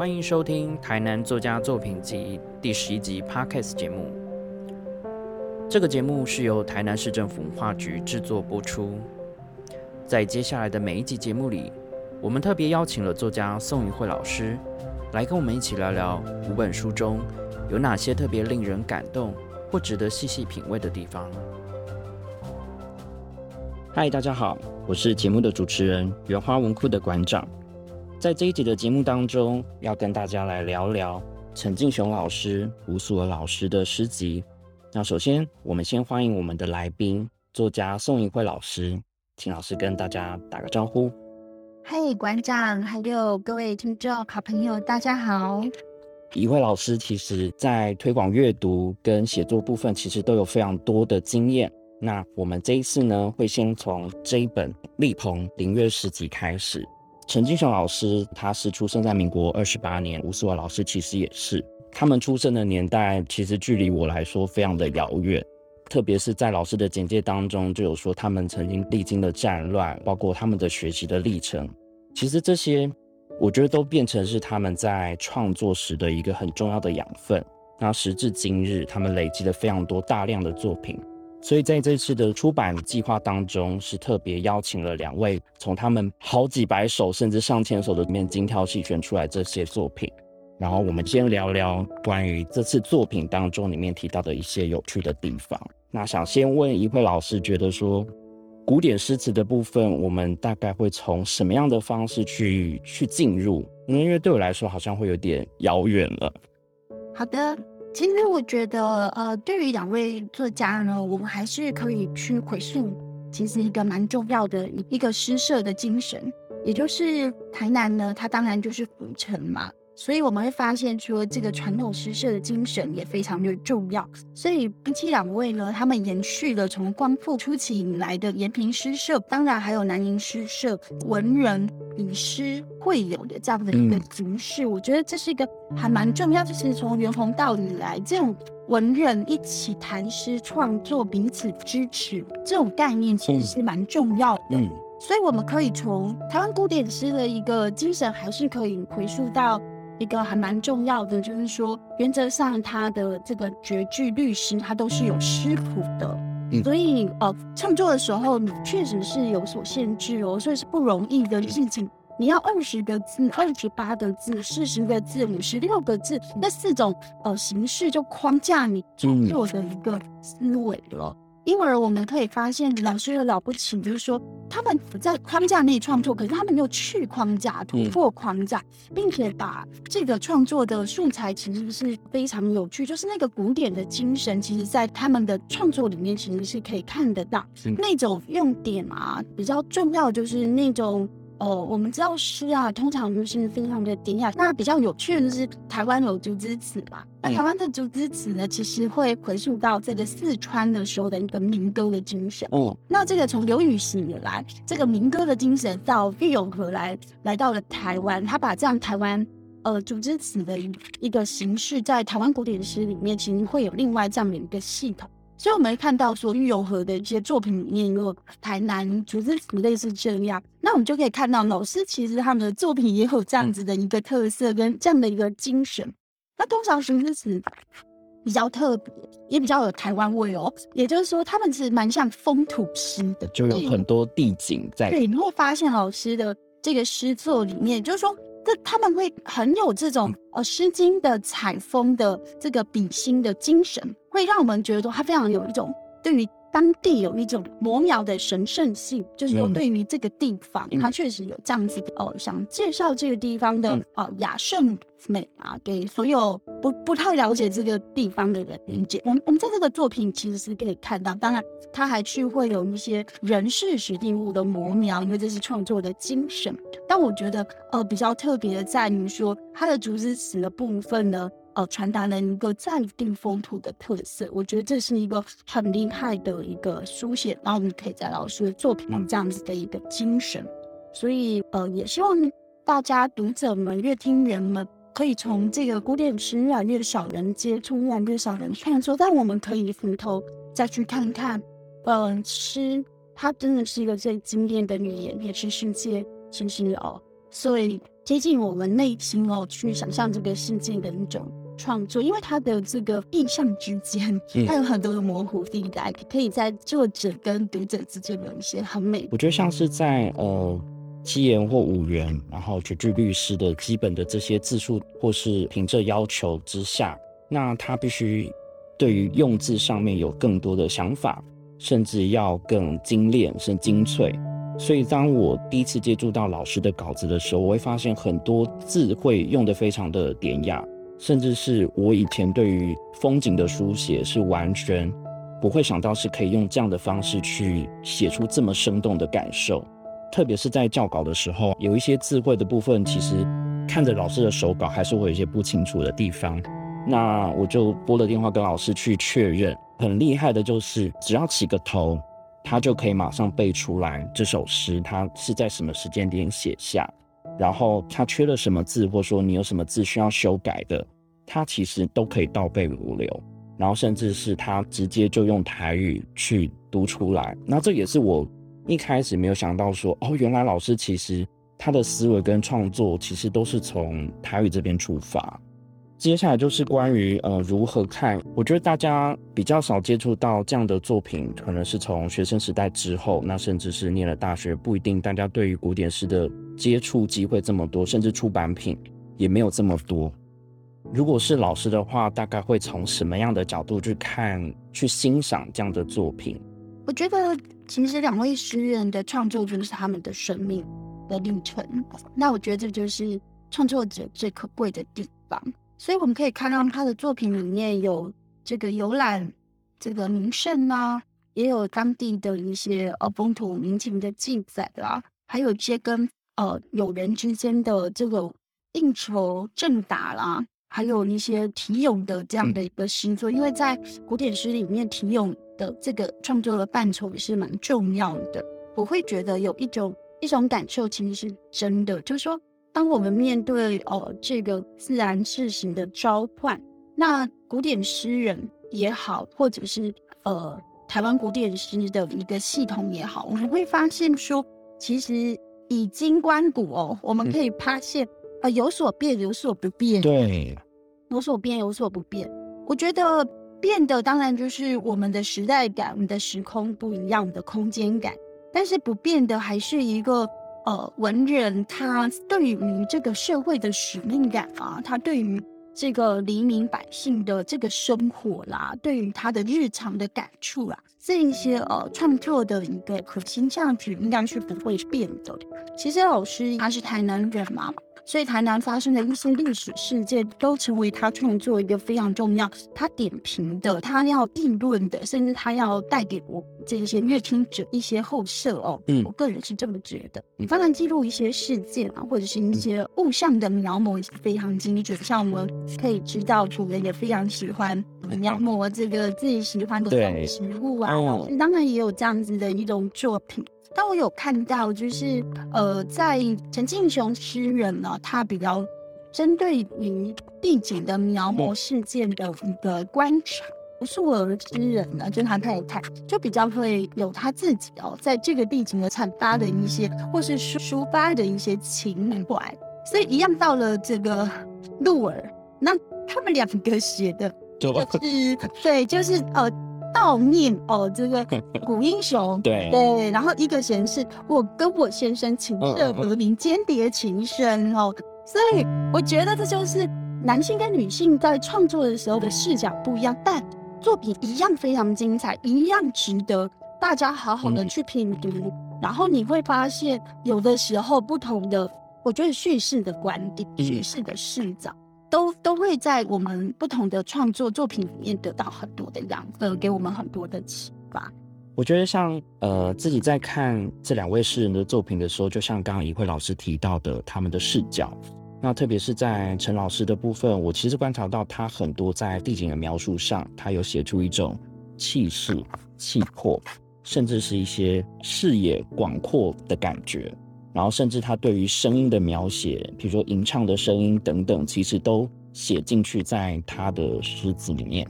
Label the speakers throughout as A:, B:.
A: 欢迎收听《台南作家作品集》第十一集 Podcast 节目。这个节目是由台南市政府文化局制作播出。在接下来的每一集节目里，我们特别邀请了作家宋宇慧老师来跟我们一起聊聊五本书中有哪些特别令人感动或值得细细品味的地方。嗨，大家好，我是节目的主持人原花文库的馆长。在这一集的节目当中，要跟大家来聊聊陈敬雄老师、吴素娥老师的诗集。那首先，我们先欢迎我们的来宾，作家宋怡慧老师，请老师跟大家打个招呼。
B: 嗨，馆长，还有各位听众好朋友，大家好。
A: 怡慧老师其实在推广阅读跟写作部分，其实都有非常多的经验。那我们这一次呢，会先从这一本力鹏林月诗集开始。陈金雄老师他是出生在民国二十八年，吴思华老师其实也是。他们出生的年代其实距离我来说非常的遥远，特别是在老师的简介当中就有说他们曾经历经的战乱，包括他们的学习的历程。其实这些我觉得都变成是他们在创作时的一个很重要的养分。那时至今日，他们累积了非常多大量的作品。所以在这次的出版计划当中，是特别邀请了两位从他们好几百首甚至上千首的里面精挑细选出来这些作品。然后我们先聊聊关于这次作品当中里面提到的一些有趣的地方。那想先问一慧老师，觉得说古典诗词的部分，我们大概会从什么样的方式去去进入？因为对我来说好像会有点遥远了。
B: 好的。其实我觉得，呃，对于两位作家呢，我们还是可以去回溯，其实一个蛮重要的一个诗社的精神，也就是台南呢，它当然就是府城嘛。所以我们会发现，说这个传统诗社的精神也非常的重要。所以夫妻两位呢，他们延续了从光复初期以来的延平诗社，当然还有南宁诗社，文人以诗会友的这样的一个形式。我觉得这是一个还蛮重要，就是从元弘道以来，这种文人一起谈诗创作，彼此支持这种概念，其实是蛮重要的。嗯，所以我们可以从台湾古典诗的一个精神，还是可以回溯到。一个还蛮重要的，就是说，原则上他的这个绝句律诗，它都是有诗谱的，所以呃，创作的时候你确实是有所限制哦，所以是不容易的事情。你要二十个字、二十八个字、四十个字、五十六个字，那四种呃形式就框架你创作的一个思维了。因而我们可以发现，老师的了不起，就是说他们不在框架内创作，可是他们又去框架、突破框架，并且把这个创作的素材其实是非常有趣，就是那个古典的精神，其实在他们的创作里面其实是可以看得到那种用点啊，比较重要就是那种。哦，我们知道诗啊，通常就是非常的典雅。那比较有趣的就是台湾有竹枝词嘛。那台湾的竹枝词呢，其实会回溯到这个四川的时候的一个民歌的精神。哦，那这个从刘禹锡以来，这个民歌的精神到郁永河来，来到了台湾，他把这样台湾呃竹枝词的一一个形式，在台湾古典诗里面，其实会有另外这样的一个系统。所以我们会看到说玉永和的一些作品里面有台南竹枝词类似这样，那我们就可以看到老师其实他们的作品也有这样子的一个特色跟这样的一个精神。那通常竹枝词比较特别，也比较有台湾味哦。也就是说，他们是蛮像风土诗的，
A: 就有很多地景在。
B: 对，你会发现老师的这个诗作里面，就是说。这他们会很有这种呃《诗经》的采风的这个笔心的精神，会让我们觉得说它非常有一种对于当地有一种魔渺的神圣性，就是说对于这个地方，它确实有这样子的哦，想介绍这个地方的哦雅圣美啊，给所有不不太了解这个地方的人理解。我们我们在这个作品其实是可以看到，当然他还去会有一些人事实地物的模描，因为这是创作的精神。但我觉得呃比较特别的在于说，它的竹子词的部分呢。呃，传达了一个暂定风土的特色，我觉得这是一个很厉害的一个书写，然后我们可以在老师的作品这样子的一个精神，所以呃，也希望大家读者们、阅听人们可以从这个古典诗越来越少人接触，越来越少人创作，但我们可以回头再去看看，嗯，诗它真的是一个最经典的语言，也是世界其实哦，所以。接近我们内心哦，去想象这个世界的一种创作。因为它的这个意象之间，它有很多的模糊地带，可以在作者跟读者之间有一些很美。
A: 我觉得像是在呃七言或五言，然后绝句律师的基本的这些字数或是凭证要求之下，那他必须对于用字上面有更多的想法。甚至要更精炼、甚精粹。所以，当我第一次接触到老师的稿子的时候，我会发现很多字会用得非常的典雅，甚至是我以前对于风景的书写是完全不会想到是可以用这样的方式去写出这么生动的感受。特别是在校稿的时候，有一些字汇的部分，其实看着老师的手稿还是会有一些不清楚的地方。那我就拨了电话跟老师去确认。很厉害的就是，只要起个头，他就可以马上背出来这首诗，他是在什么时间点写下，然后他缺了什么字，或者说你有什么字需要修改的，他其实都可以倒背如流，然后甚至是他直接就用台语去读出来。那这也是我一开始没有想到说，哦，原来老师其实他的思维跟创作其实都是从台语这边出发。接下来就是关于呃如何看，我觉得大家比较少接触到这样的作品，可能是从学生时代之后，那甚至是念了大学，不一定大家对于古典诗的接触机会这么多，甚至出版品也没有这么多。如果是老师的话，大概会从什么样的角度去看、去欣赏这样的作品？
B: 我觉得其实两位诗人的创作就是他们的生命的历程，那我觉得这就是创作者最可贵的地方。所以我们可以看到他的作品里面有这个游览这个名胜啊，也有当地的一些呃风土民情的记载啦，还有一些跟呃友人之间的这个应酬正打啦，还有一些题咏的这样的一个诗作。因为在古典诗里面，题咏的这个创作的范畴也是蛮重要的。我会觉得有一种一种感受，其实是真的，就是说。当我们面对哦这个自然事情的召唤，那古典诗人也好，或者是呃台湾古典诗的一个系统也好，我们会发现说，其实以金观古哦，我们可以发现呃有所变，有所不变。
A: 对，
B: 有所变，有所不变。我觉得变的当然就是我们的时代感，我们的时空不一样的空间感，但是不变的还是一个。呃，文人他对于这个社会的使命感啊，他对于这个黎民百姓的这个生活啦，对于他的日常的感触啊，这一些呃创作的一个核心价值，应该是不会变的。其实老师他是台南人嘛。所以台南发生的一些历史事件，都成为他创作一个非常重要、他点评的、他要议论的，甚至他要带给我这些阅听者一些后设哦。嗯，我个人是这么觉得。你当然记录一些事件啊，或者是一些物象的描摹也是非常精准。像我们可以知道，主人也非常喜欢描摹这个自己喜欢的植物啊。当然也有这样子的一种作品。但我有看到，就是呃，在陈敬雄诗人呢，他比较针对于地景的描摹事件的一个观察。不是我的诗人呢，就是他太太，就比较会有他自己哦，在这个地景的阐发的一些，或是抒发的一些情怀。所以一样到了这个鹿儿，那他们两个写的，就是对，就是呃。悼念哦，这个 古英雄，
A: 对
B: 对，然后一个显示我跟我先生情色革命，间谍情深哦，所以我觉得这就是男性跟女性在创作的时候的视角不一样，但作品一样非常精彩，一样值得大家好好的去品读。然后你会发现，有的时候不同的，我觉得叙事的观点、叙事的视角。都都会在我们不同的创作作品里面得到很多的养分，给我们很多的启发。
A: 我觉得像呃自己在看这两位诗人的作品的时候，就像刚刚怡慧老师提到的，他们的视角。那特别是在陈老师的部分，我其实观察到他很多在地景的描述上，他有写出一种气势、气魄，甚至是一些视野广阔的感觉。然后，甚至他对于声音的描写，比如说吟唱的声音等等，其实都写进去在他的诗词里面。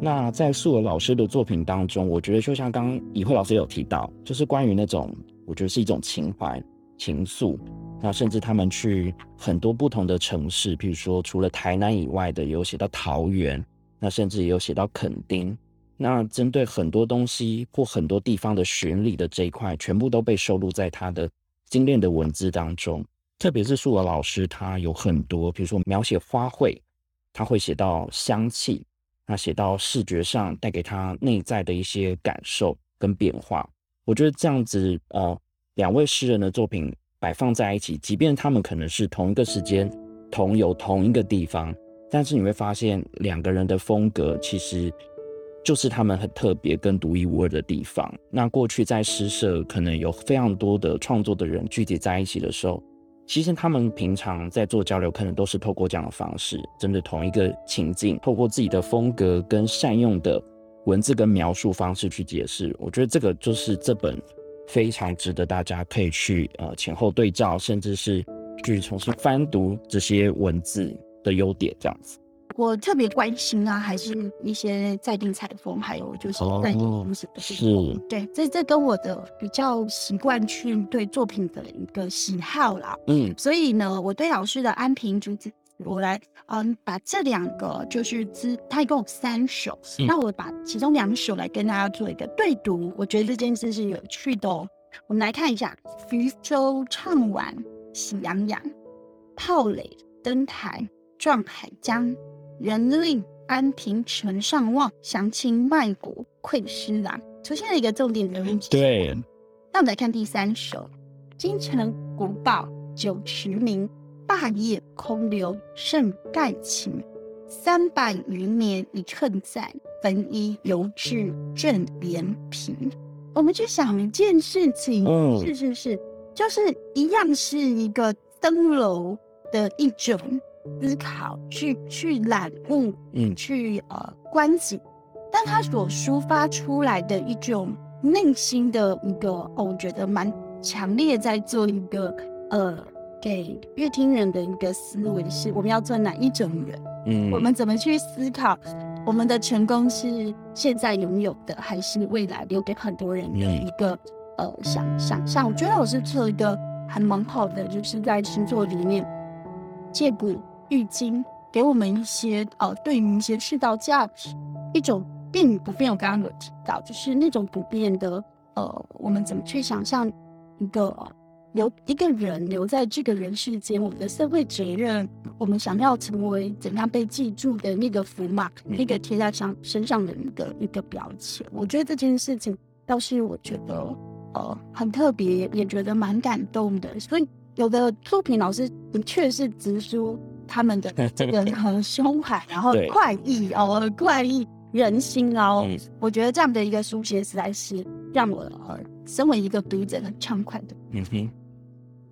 A: 那在素娥老师的作品当中，我觉得就像刚刚以慧老师有提到，就是关于那种，我觉得是一种情怀、情愫，那甚至他们去很多不同的城市，比如说除了台南以外的，有写到桃园，那甚至也有写到垦丁。那针对很多东西或很多地方的巡礼的这一块，全部都被收录在他的精炼的文字当中。特别是素娥老师，他有很多，比如说描写花卉，他会写到香气，那写到视觉上带给他内在的一些感受跟变化。我觉得这样子，呃，两位诗人的作品摆放在一起，即便他们可能是同一个时间同有同一个地方，但是你会发现两个人的风格其实。就是他们很特别跟独一无二的地方。那过去在诗社可能有非常多的创作的人聚集在一起的时候，其实他们平常在做交流，可能都是透过这样的方式，针对同一个情境，透过自己的风格跟善用的文字跟描述方式去解释。我觉得这个就是这本非常值得大家可以去呃前后对照，甚至是去重新翻读这些文字的优点，这样子。
B: 我特别关心啊，还是一些在地采风，还有就是在地故事的
A: 是，
B: 对，这这跟我的比较习惯去对作品的一个喜好啦。嗯，所以呢，我对老师的安平竹子，我来嗯把这两个就是之，它一共有三首，那我把其中两首来跟大家做一个对读，我觉得这件事是有趣的。哦。我们来看一下：渔舟唱晚喜洋洋，炮垒登台撞海江。人令安平城上望，降清卖国愧师郎。出现了一个重点人物。
A: 对。
B: 那我们来看第三首：京城古堡酒池名，霸业空留胜盖情。三百余年一寸在，焚衣犹至正连平。我们去想一件事情，是是是，就是一样是一个登楼的一种。思考，去去览物，嗯，去呃观景，但他所抒发出来的一种内心的一个，哦，我觉得蛮强烈，在做一个呃给乐听人的一个思维，是我们要做哪一种人？嗯，我们怎么去思考我们的成功是现在拥有的，还是未来留给很多人的一个呃想想象？我觉得我是做一个还蛮好的，就是在星座里面借古。玉经给我们一些呃，对于一些世道价值，一种变与不变。我刚刚有提到，就是那种不变的呃，我们怎么去想象一个留一个人留在这个人世间，我们的社会责任，我们想要成为怎样被记住的那个符码，那个贴在上身上的一个一个标签。我觉得这件事情倒是我觉得呃很特别，也觉得蛮感动的。所以有的作品老师的确是直抒。他们的 这个很胸怀，然后快意哦，快意人心哦，我觉得这样的一个书写实在是让我呃，身为一个读者很畅快的。嗯哼，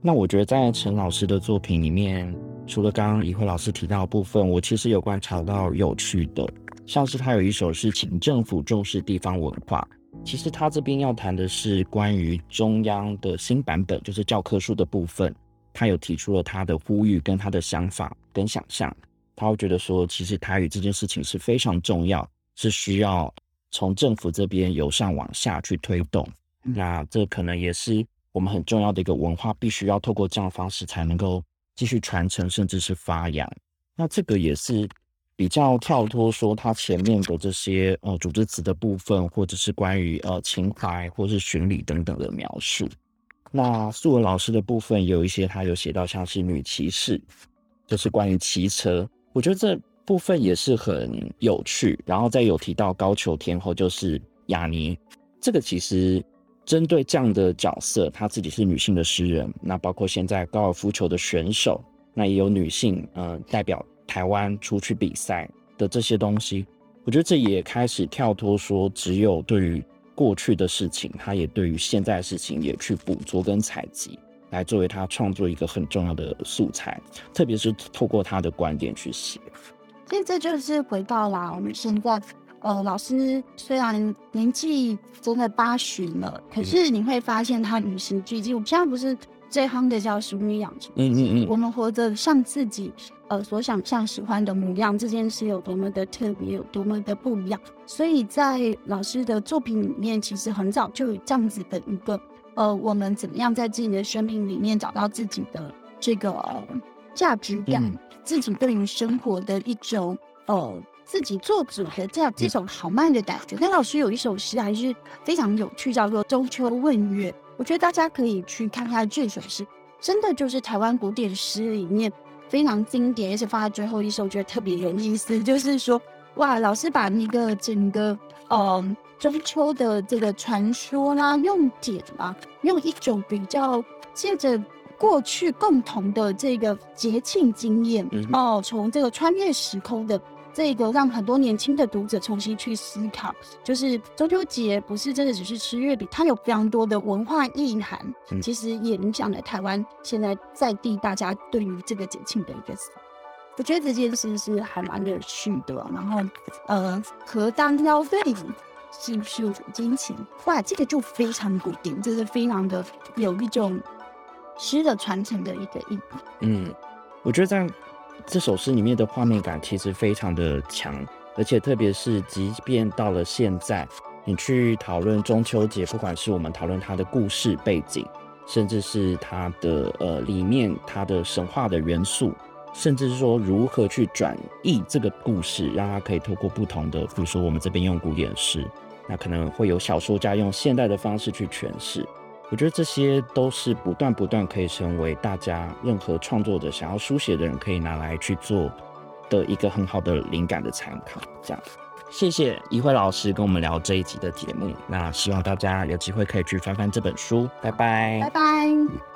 A: 那我觉得在陈老师的作品里面，除了刚刚怡慧老师提到的部分，我其实有观察到有趣的，像是他有一首是请政府重视地方文化，其实他这边要谈的是关于中央的新版本，就是教科书的部分。他有提出了他的呼吁跟他的想法跟想象，他会觉得说，其实台语这件事情是非常重要，是需要从政府这边由上往下去推动。那这可能也是我们很重要的一个文化，必须要透过这样的方式才能够继续传承，甚至是发扬。那这个也是比较跳脱说他前面的这些呃组织词的部分，或者是关于呃情怀或是巡礼等等的描述。那素文老师的部分有一些，他有写到像是女骑士，就是关于骑车，我觉得这部分也是很有趣。然后再有提到高球天后，就是雅尼，这个其实针对这样的角色，她自己是女性的诗人，那包括现在高尔夫球的选手，那也有女性，嗯，代表台湾出去比赛的这些东西，我觉得这也开始跳脱说，只有对于。过去的事情，他也对于现在的事情也去捕捉跟采集，来作为他创作一个很重要的素材，特别是透过他的观点去写。
B: 所以这就是回到了我们现在，呃，老师虽然年纪真的八旬了，可是你会发现他与时俱进。我现在不是这行的叫熟女养成。
A: 嗯嗯嗯，
B: 我们活着像自己呃所想象喜欢的模样，这件事有多么的特别，有多么的不一样。所以在老师的作品里面，其实很早就有这样子的一个呃，我们怎么样在自己的生命里面找到自己的这个呃价值感，
A: 嗯
B: 自己对于生活的一种呃。自己做主的这样这种豪迈的感觉。那老师有一首诗还是非常有趣，叫做《中秋问月》。我觉得大家可以去看看这首诗，真的就是台湾古典诗里面非常经典，而且放在最后一首，我觉得特别有意思。就是说，哇，老师把那个整个呃中秋的这个传说啦，用典啦，用一种比较借着过去共同的这个节庆经验
A: 嗯
B: 哦，从这个穿越时空的。这个让很多年轻的读者重新去思考，就是中秋节不是真的只是吃月饼，它有非常多的文化意涵，
A: 嗯
B: 其实也影响了台湾现在在地大家对于这个节庆的一个。我觉得这件事是还蛮有趣的，然后呃，何当腰背是不是金钱？哇，这个就非常古典，这是非常的有一种诗的传承的一个意义。
A: 嗯，我觉得在这首诗里面的画面感其实非常的强，而且特别是即便到了现在，你去讨论中秋节，不管是我们讨论它的故事背景，甚至是它的呃里面它的神话的元素，甚至是说如何去转译这个故事，让它可以透过不同的，比如说我们这边用古典诗，那可能会有小说家用现代的方式去诠释。我觉得这些都是不断不断可以成为大家任何创作者想要书写的人可以拿来去做的一个很好的灵感的参考。这样，谢谢一慧老师跟我们聊这一集的节目。那希望大家有机会可以去翻翻这本书。拜拜
B: 拜拜。